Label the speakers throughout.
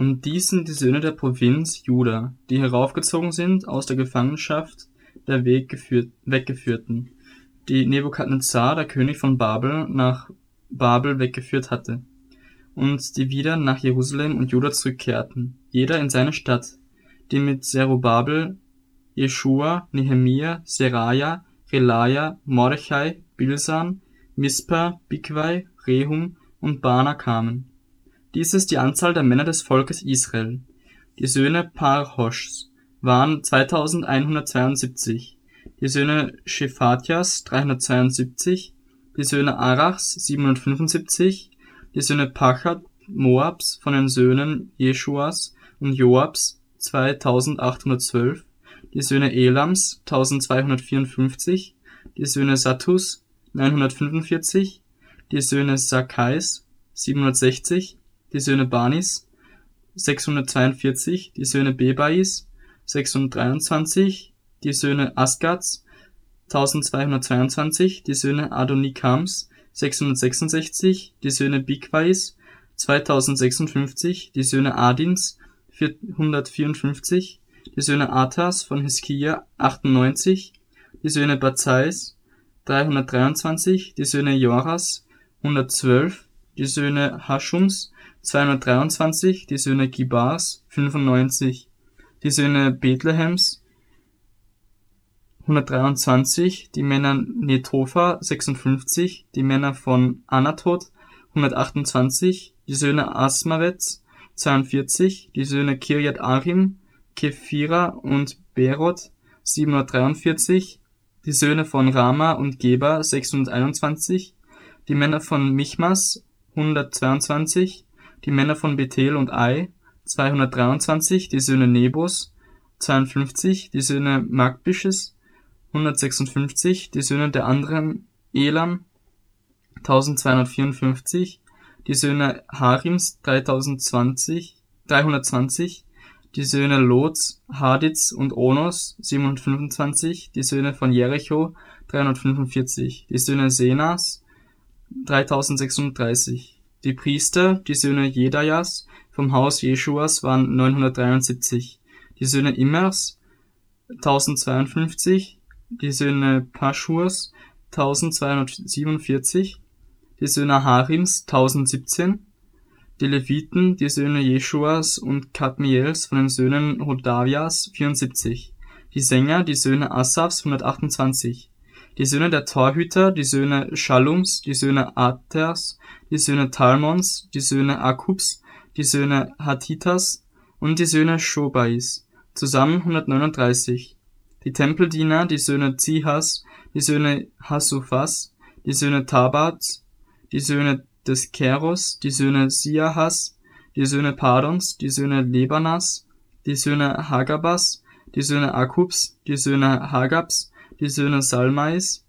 Speaker 1: Und dies sind die Söhne der Provinz Juda, die heraufgezogen sind aus der Gefangenschaft der Weggeführten, die Nebukadnezar, der König von Babel, nach Babel weggeführt hatte, und die wieder nach Jerusalem und Juda zurückkehrten, jeder in seine Stadt, die mit Zerubabel, Jeschua, Nehemia, Seraja, Relaja, Mordechai, Bilsan, Mispa, Bigwai, Rehum und Bana kamen dies ist die Anzahl der Männer des Volkes Israel. Die Söhne Parhoschs waren 2172, die Söhne Shephatjas 372, die Söhne Arachs 775, die Söhne Pachat Moabs von den Söhnen Jeschuas und Joabs 2812, die Söhne Elams 1254, die Söhne Sattus 945, die Söhne Sakais 760, die Söhne Banis 642, die Söhne Bebais 623, die Söhne Asgats 1222, die Söhne Adonikams 666, die Söhne Bigwais 2056, die Söhne Adins 454, die Söhne Atas von Hiskia 98, die Söhne Bazais 323, die Söhne Joras 112, die Söhne Haschums 223, die Söhne Gibars 95, die Söhne Bethlehems 123, die Männer Netopha 56, die Männer von Anatot 128, die Söhne Asmavets 42, die Söhne Kirjat Arim, Kephira und Berot 743, die Söhne von Rama und Geba 621, die Männer von Michmas 122, die Männer von Bethel und Ai 223, die Söhne Nebos 52, die Söhne Magbisches 156, die Söhne der anderen Elam 1254, die Söhne Harims 3020, 320, die Söhne Lots, Haditz und Onos 725, die Söhne von Jericho 345, die Söhne Senas 3036, die Priester, die Söhne Jedajas vom Haus Jeschuas waren 973, die Söhne Immers 1052, die Söhne Paschurs 1247, die Söhne Harims 1017, die Leviten, die Söhne Jeschuas und Kadmiels von den Söhnen Hodavias 74, die Sänger, die Söhne Asafs 128, die Söhne der Torhüter, die Söhne Schallums, die Söhne Aters, die Söhne Talmons, die Söhne Akubs, die Söhne Hatitas und die Söhne Schobais, zusammen 139. Die Tempeldiener, die Söhne Zihas, die Söhne Hasufas, die Söhne Tabats, die Söhne des Keros, die Söhne Siahas, die Söhne Padons, die Söhne Lebanas, die Söhne Hagabas, die Söhne Akubs, die Söhne Hagabs, die Söhne Salmais,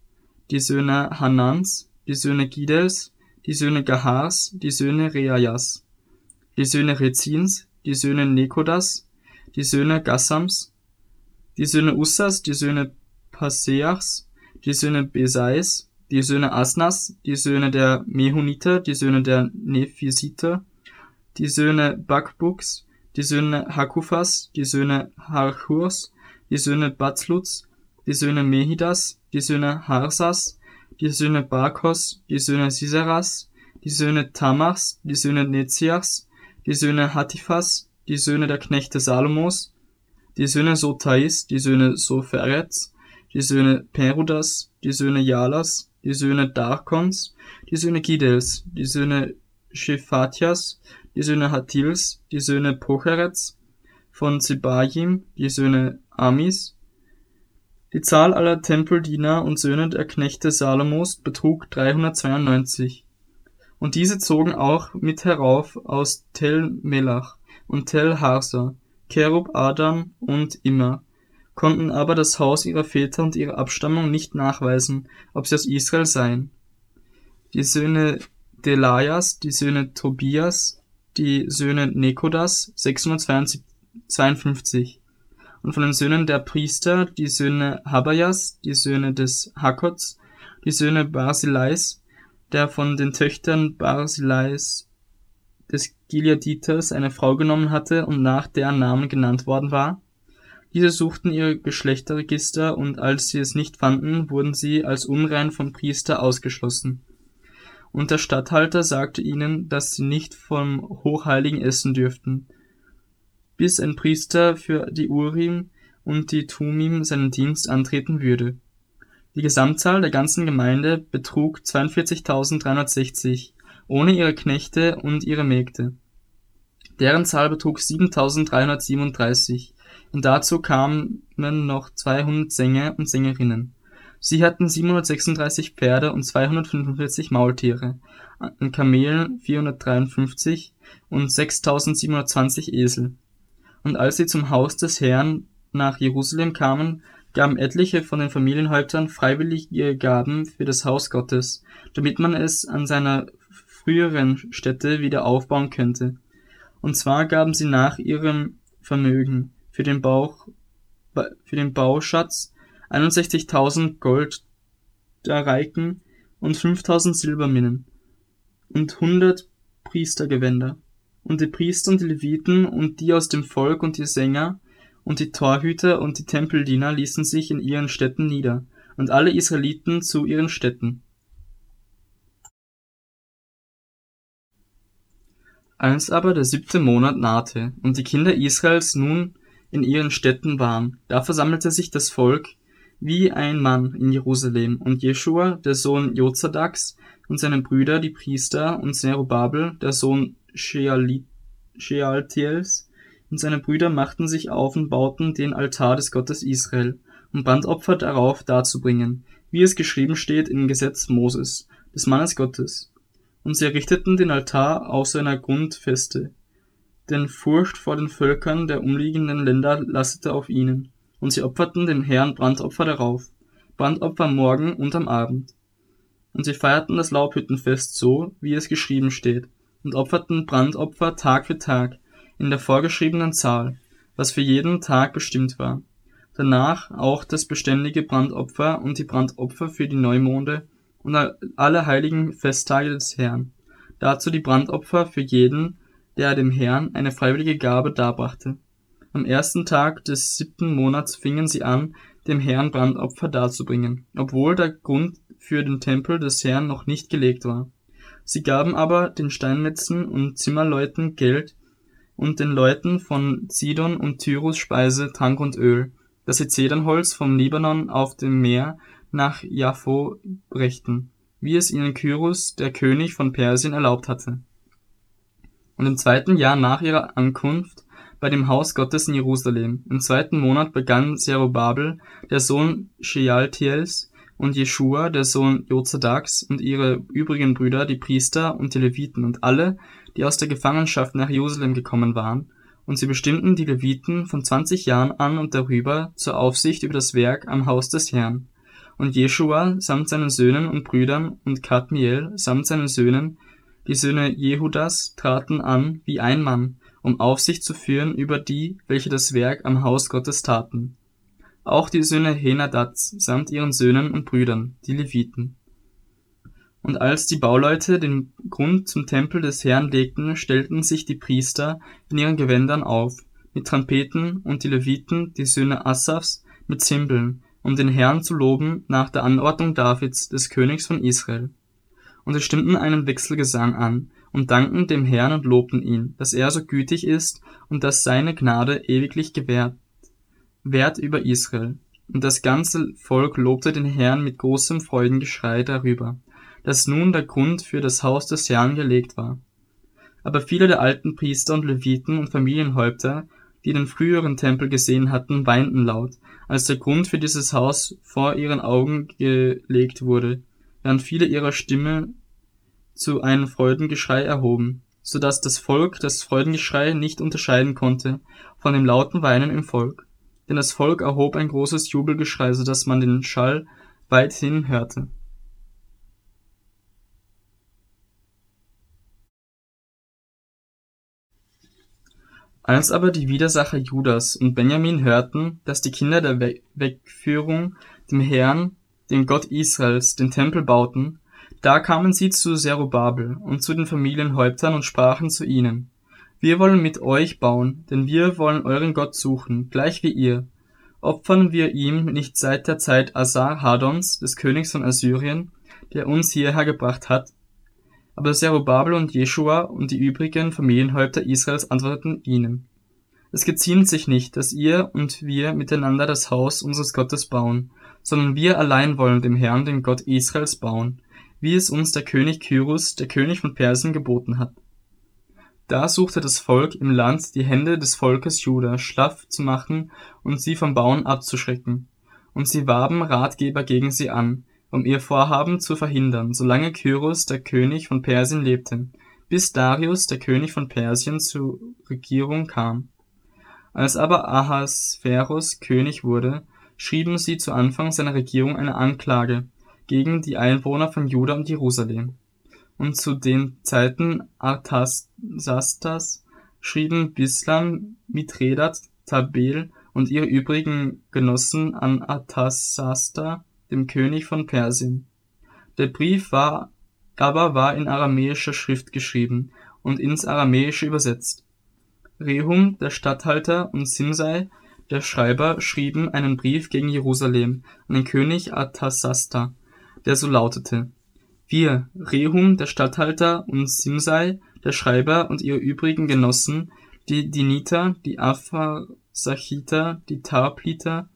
Speaker 1: die Söhne Hanans, die Söhne Gidels, die Söhne Gahars, die Söhne Reajas, die Söhne Rezins, die Söhne Nekodas, die Söhne Gassams, die Söhne Ussas, die Söhne Paseachs, die Söhne Besais, die Söhne Asnas, die Söhne der Mehuniter, die Söhne der Nephisiter, die Söhne Bakbuks, die Söhne Hakufas, die Söhne Harchurs, die Söhne Batzluts, die Söhne Mehidas, die Söhne Harsas, die Söhne Barkos, die Söhne Siseras, die Söhne Tamachs, die Söhne Nezias, die Söhne Hatifas, die Söhne der Knechte Salomos, die Söhne Sotais, die Söhne Soferets, die Söhne Perudas, die Söhne Jalas, die Söhne Darkons, die Söhne Gidels, die Söhne Shephatias, die Söhne Hatils, die Söhne Pocherets, von Zebajim, die Söhne Amis, die Zahl aller Tempeldiener und Söhne der Knechte Salomos betrug 392. Und diese zogen auch mit herauf aus Tel Melach und Tel Harsa, Kerub Adam und Immer, konnten aber das Haus ihrer Väter und ihre Abstammung nicht nachweisen, ob sie aus Israel seien. Die Söhne Delajas, die Söhne Tobias, die Söhne Nekodas 652 und von den Söhnen der Priester die Söhne Habayas, die Söhne des Hakots, die Söhne Barsilais, der von den Töchtern Barsilais des Gileaditers eine Frau genommen hatte und nach deren Namen genannt worden war? Diese suchten ihre Geschlechterregister und als sie es nicht fanden, wurden sie als unrein vom Priester ausgeschlossen. Und der Statthalter sagte ihnen, dass sie nicht vom Hochheiligen essen dürften, bis ein Priester für die Urim und die Tumim seinen Dienst antreten würde. Die Gesamtzahl der ganzen Gemeinde betrug 42.360, ohne ihre Knechte und ihre Mägde. Deren Zahl betrug 7.337, und dazu kamen noch 200 Sänger und Sängerinnen. Sie hatten 736 Pferde und 245 Maultiere, an Kamelen 453 und 6720 Esel. Und als sie zum Haus des Herrn nach Jerusalem kamen, gaben etliche von den Familienhäuptern freiwillige Gaben für das Haus Gottes, damit man es an seiner früheren Stätte wieder aufbauen könnte. Und zwar gaben sie nach ihrem Vermögen für den, Bauch, für den Bauschatz 61.000 Goldareiken und 5.000 Silberminnen und 100 Priestergewänder. Und die Priester und die Leviten und die aus dem Volk und die Sänger und die Torhüter und die Tempeldiener ließen sich in ihren Städten nieder, und alle Israeliten zu ihren Städten. Als aber der siebte Monat nahte und die Kinder Israels nun in ihren Städten waren, da versammelte sich das Volk wie ein Mann in Jerusalem, und Jeschua, der Sohn Jozadaks, und seine Brüder, die Priester, und Zerubabel, der Sohn Shealtiels, und seine Brüder machten sich auf und bauten den Altar des Gottes Israel, um Brandopfer darauf darzubringen, wie es geschrieben steht im Gesetz Moses, des Mannes Gottes. Und sie errichteten den Altar auf seiner Grundfeste, denn Furcht vor den Völkern der umliegenden Länder lastete auf ihnen, und sie opferten dem Herrn Brandopfer darauf, Brandopfer Morgen und am Abend. Und sie feierten das Laubhüttenfest so, wie es geschrieben steht, und opferten Brandopfer Tag für Tag, in der vorgeschriebenen Zahl, was für jeden Tag bestimmt war. Danach auch das beständige Brandopfer und die Brandopfer für die Neumonde und alle heiligen Festtage des Herrn. Dazu die Brandopfer für jeden, der dem Herrn eine freiwillige Gabe darbrachte. Am ersten Tag des siebten Monats fingen sie an, dem Herrn Brandopfer darzubringen, obwohl der Grund für den Tempel des Herrn noch nicht gelegt war. Sie gaben aber den Steinmetzen und Zimmerleuten Geld und den Leuten von Sidon und Tyrus Speise, Trank und Öl, dass sie Zedernholz vom Libanon auf dem Meer nach Jaffo brächten, wie es ihnen Kyrus, der König von Persien, erlaubt hatte. Und im zweiten Jahr nach ihrer Ankunft bei dem Haus Gottes in Jerusalem, im zweiten Monat begann Zerubabel, der Sohn Shealtiels, und Jeschua, der Sohn Jozadaks, und ihre übrigen Brüder, die Priester und die Leviten und alle, die aus der Gefangenschaft nach Jerusalem gekommen waren, und sie bestimmten die Leviten von zwanzig Jahren an und darüber zur Aufsicht über das Werk am Haus des Herrn. Und Jeschua samt seinen Söhnen und Brüdern und Kadmiel samt seinen Söhnen, die Söhne Jehudas, traten an wie ein Mann, um Aufsicht zu führen über die, welche das Werk am Haus Gottes taten. Auch die Söhne Henadads samt ihren Söhnen und Brüdern, die Leviten. Und als die Bauleute den Grund zum Tempel des Herrn legten, stellten sich die Priester in ihren Gewändern auf, mit Trompeten, und die Leviten, die Söhne Asafs, mit Zimbeln, um den Herrn zu loben nach der Anordnung Davids, des Königs von Israel. Und sie stimmten einen Wechselgesang an und dankten dem Herrn und lobten ihn, dass er so gütig ist und dass seine Gnade ewiglich gewährt, wert über Israel. Und das ganze Volk lobte den Herrn mit großem Freudengeschrei darüber dass nun der Grund für das Haus des Herrn gelegt war. Aber viele der alten Priester und Leviten und Familienhäupter, die den früheren Tempel gesehen hatten, weinten laut, als der Grund für dieses Haus vor ihren Augen gelegt wurde, während viele ihrer Stimme zu einem Freudengeschrei erhoben, so dass das Volk das Freudengeschrei nicht unterscheiden konnte von dem lauten Weinen im Volk. Denn das Volk erhob ein großes Jubelgeschrei, so dass man den Schall weithin hörte. Als aber die Widersacher Judas und Benjamin hörten, dass die Kinder der Wegführung dem Herrn, dem Gott Israels, den Tempel bauten, Da kamen sie zu Zerubabel und zu den Familienhäuptern und sprachen zu ihnen, wir wollen mit euch bauen, denn wir wollen euren Gott suchen, gleich wie ihr. Opfern wir ihm nicht seit der Zeit Asar-Hadons, des Königs von Assyrien, der uns hierher gebracht hat? Aber Zerubabel und Jeschua und die übrigen Familienhäupter Israels antworteten ihnen, es geziemt sich nicht, dass ihr und wir miteinander das Haus unseres Gottes bauen, sondern wir allein wollen dem Herrn, dem Gott Israels, bauen, wie es uns der König Kyrus, der König von Persien, geboten hat. Da suchte das Volk im Land die Hände des Volkes Juda schlaff zu machen und sie vom Bauen abzuschrecken. Und sie warben Ratgeber gegen sie an, um ihr Vorhaben zu verhindern, solange Kyrus, der König von Persien, lebte, bis Darius, der König von Persien, zur Regierung kam. Als aber Ahasverus König wurde, schrieben sie zu Anfang seiner Regierung eine Anklage gegen die Einwohner von Juda und Jerusalem. Und zu den Zeiten Artasastas schrieben Bislam, Mithredat, Tabel und ihre übrigen Genossen an Artasasta, dem König von Persien. Der Brief war aber war in aramäischer Schrift geschrieben und ins Aramäische übersetzt. Rehum, der Statthalter, und Simsei, der Schreiber, schrieben einen Brief gegen Jerusalem an den König Artasasta, der so lautete: Wir, Rehum, der Statthalter, und Simsei, der Schreiber, und ihre übrigen Genossen, die Diniter, die Apharsachiter, die Tarpliter,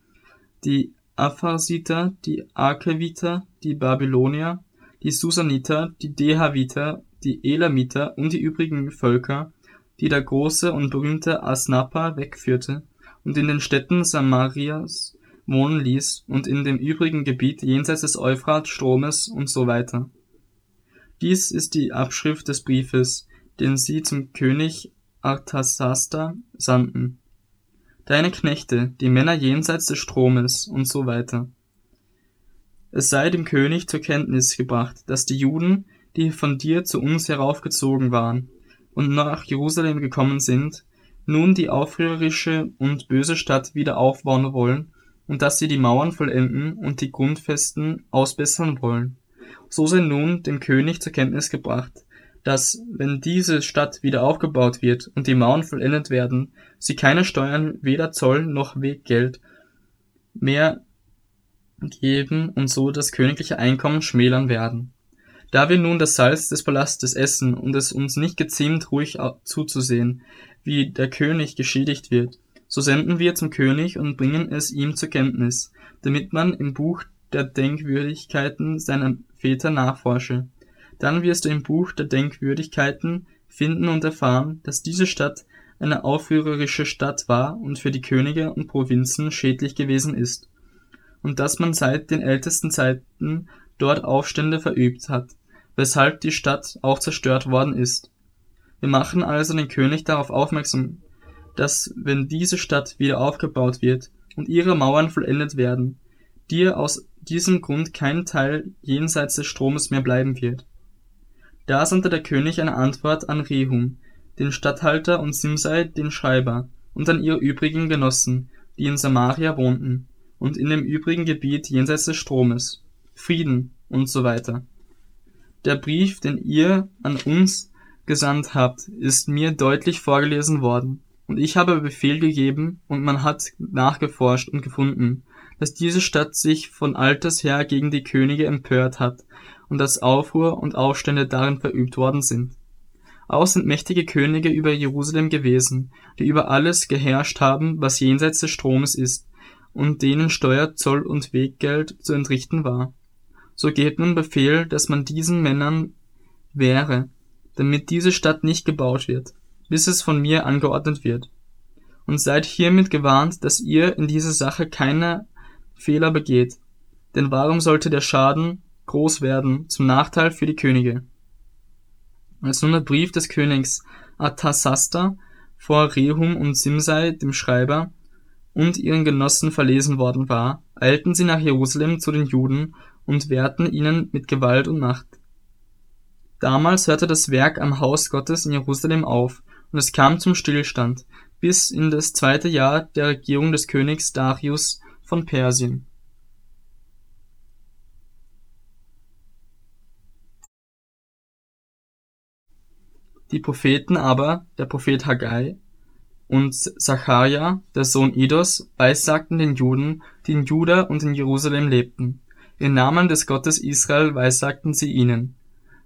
Speaker 1: die Apharsiter, die Arkeviter, die Babylonier, die Susaniter, die Dehaviter, die Elamiter und die übrigen Völker, die der große und berühmte Asnappa wegführte und in den Städten Samarias wohnen ließ und in dem übrigen Gebiet jenseits des Euphrat-Stromes und so weiter. Dies ist die Abschrift des Briefes, den sie zum König Artasasta sandten. Deine Knechte, die Männer jenseits des Stromes und so weiter. Es sei dem König zur Kenntnis gebracht, dass die Juden, die von dir zu uns heraufgezogen waren, und nach Jerusalem gekommen sind, nun die aufrührerische und böse Stadt wieder aufbauen wollen und dass sie die Mauern vollenden und die Grundfesten ausbessern wollen. So sei nun dem König zur Kenntnis gebracht, dass, wenn diese Stadt wieder aufgebaut wird und die Mauern vollendet werden, sie keine Steuern, weder Zoll noch Weggeld mehr geben und so das königliche Einkommen schmälern werden. Da wir nun das Salz des Palastes essen und es uns nicht geziemt, ruhig zuzusehen, wie der König geschädigt wird, so senden wir zum König und bringen es ihm zur Kenntnis, damit man im Buch der Denkwürdigkeiten seiner Väter nachforsche. Dann wirst du im Buch der Denkwürdigkeiten finden und erfahren, dass diese Stadt eine aufrührerische Stadt war und für die Könige und Provinzen schädlich gewesen ist, und dass man seit den ältesten Zeiten dort Aufstände verübt hat, weshalb die Stadt auch zerstört worden ist. Wir machen also den König darauf aufmerksam, dass wenn diese Stadt wieder aufgebaut wird und ihre Mauern vollendet werden, dir aus diesem Grund kein Teil jenseits des Stromes mehr bleiben wird. Da sandte der König eine Antwort an Rehum, den Statthalter und Simsei, den Schreiber, und an ihre übrigen Genossen, die in Samaria wohnten, und in dem übrigen Gebiet jenseits des Stromes. Frieden und so weiter. Der Brief, den ihr an uns gesandt habt, ist mir deutlich vorgelesen worden, und ich habe Befehl gegeben, und man hat nachgeforscht und gefunden, dass diese Stadt sich von alters her gegen die Könige empört hat, und dass Aufruhr und Aufstände darin verübt worden sind. Auch sind mächtige Könige über Jerusalem gewesen, die über alles geherrscht haben, was jenseits des Stromes ist, und denen Steuer, Zoll und Weggeld zu entrichten war so geht nun Befehl, dass man diesen Männern wehre, damit diese Stadt nicht gebaut wird, bis es von mir angeordnet wird. Und seid hiermit gewarnt, dass ihr in dieser Sache keine Fehler begeht, denn warum sollte der Schaden groß werden zum Nachteil für die Könige? Als nun der Brief des Königs Artasasta vor Rehum und Simsei, dem Schreiber, und ihren Genossen verlesen worden war, eilten sie nach Jerusalem zu den Juden und wehrten ihnen mit Gewalt und Macht. Damals hörte das Werk am Haus Gottes in Jerusalem auf, und es kam zum Stillstand, bis in das zweite Jahr der Regierung des Königs Darius von persien Die Propheten aber, der Prophet Haggai und Sacharja, der Sohn Idos, weissagten den Juden, die in Juda und in Jerusalem lebten. Im Namen des Gottes Israel weissagten sie ihnen.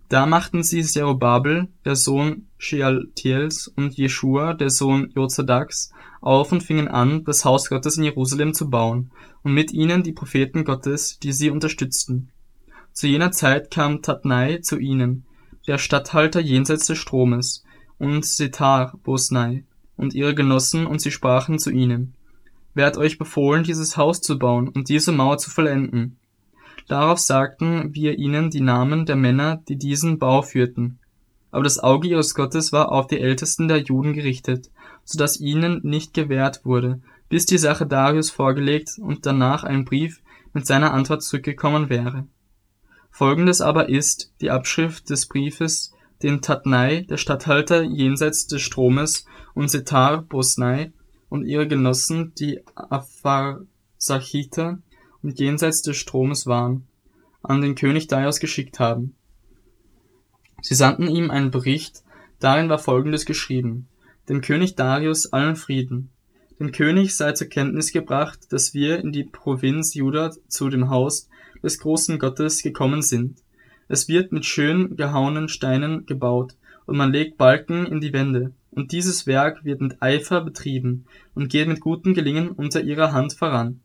Speaker 1: Da machten sie Zerubabel, der Sohn Shealtiels, und Jeshua, der Sohn Jozadaks, auf und fingen an, das Haus Gottes in Jerusalem zu bauen, und mit ihnen die Propheten Gottes, die sie unterstützten. Zu jener Zeit kam Tatnai zu ihnen, der Statthalter jenseits des Stromes, und Setar Bosnai, und ihre Genossen, und sie sprachen zu ihnen, Wer hat euch befohlen, dieses Haus zu bauen und diese Mauer zu vollenden? Darauf sagten wir ihnen die Namen der Männer, die diesen Bau führten. Aber das Auge ihres Gottes war auf die Ältesten der Juden gerichtet, so dass ihnen nicht gewährt wurde, bis die Sache Darius vorgelegt und danach ein Brief mit seiner Antwort zurückgekommen wäre. Folgendes aber ist die Abschrift des Briefes, den Tatnai, der Statthalter jenseits des Stromes, und Setar Bosnai und ihre Genossen, die Apharsachiter und jenseits des Stromes waren, an den König Darius geschickt haben. Sie sandten ihm einen Bericht, darin war folgendes geschrieben, dem König Darius allen Frieden. Dem König sei zur Kenntnis gebracht, dass wir in die Provinz Juda zu dem Haus des großen Gottes gekommen sind. Es wird mit schön gehauenen Steinen gebaut, und man legt Balken in die Wände, und dieses Werk wird mit Eifer betrieben und geht mit gutem Gelingen unter ihrer Hand voran.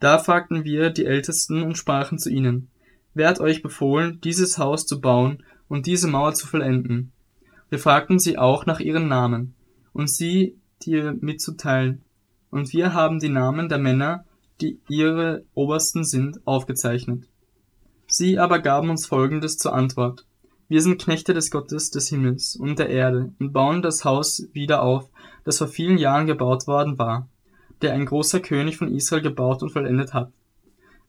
Speaker 1: Da fragten wir die Ältesten und sprachen zu ihnen, Wer hat euch befohlen, dieses Haus zu bauen und diese Mauer zu vollenden? Wir fragten sie auch nach ihren Namen, und sie dir mitzuteilen. Und wir haben die Namen der Männer, die ihre Obersten sind, aufgezeichnet. Sie aber gaben uns Folgendes zur Antwort. Wir sind Knechte des Gottes des Himmels und der Erde und bauen das Haus wieder auf, das vor vielen Jahren gebaut worden war der ein großer König von Israel gebaut und vollendet hat.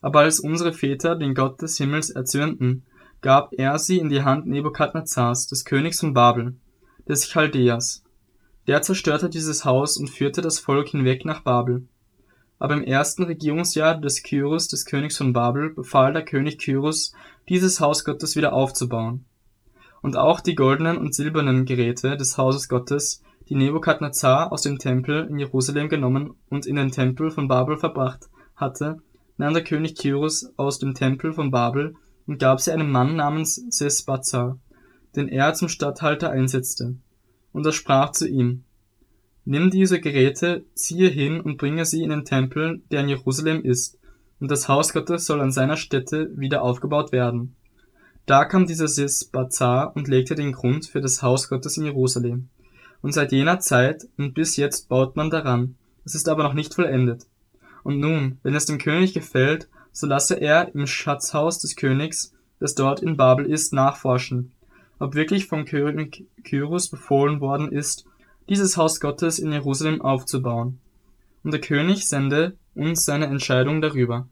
Speaker 1: Aber als unsere Väter den Gott des Himmels erzürnten, gab er sie in die Hand Nebukadnezars, des Königs von Babel, des Chaldeas. Der zerstörte dieses Haus und führte das Volk hinweg nach Babel. Aber im ersten Regierungsjahr des Kyrus, des Königs von Babel, befahl der König Kyrus, dieses Haus Gottes wieder aufzubauen. Und auch die goldenen und silbernen Geräte des Hauses Gottes, die Nebukadnezar aus dem Tempel in Jerusalem genommen und in den Tempel von Babel verbracht hatte, nahm der König Kyrus aus dem Tempel von Babel und gab sie einem Mann namens Sesbazzar, den er zum Statthalter einsetzte. Und er sprach zu ihm, Nimm diese Geräte, ziehe hin und bringe sie in den Tempel, der in Jerusalem ist, und das Haus Gottes soll an seiner Stätte wieder aufgebaut werden. Da kam dieser Sesbazzar und legte den Grund für das Haus Gottes in Jerusalem und seit jener Zeit und bis jetzt baut man daran, es ist aber noch nicht vollendet. Und nun, wenn es dem König gefällt, so lasse er im Schatzhaus des Königs, das dort in Babel ist, nachforschen, ob wirklich vom König Kyrus befohlen worden ist, dieses Haus Gottes in Jerusalem aufzubauen. Und der König sende uns seine Entscheidung darüber.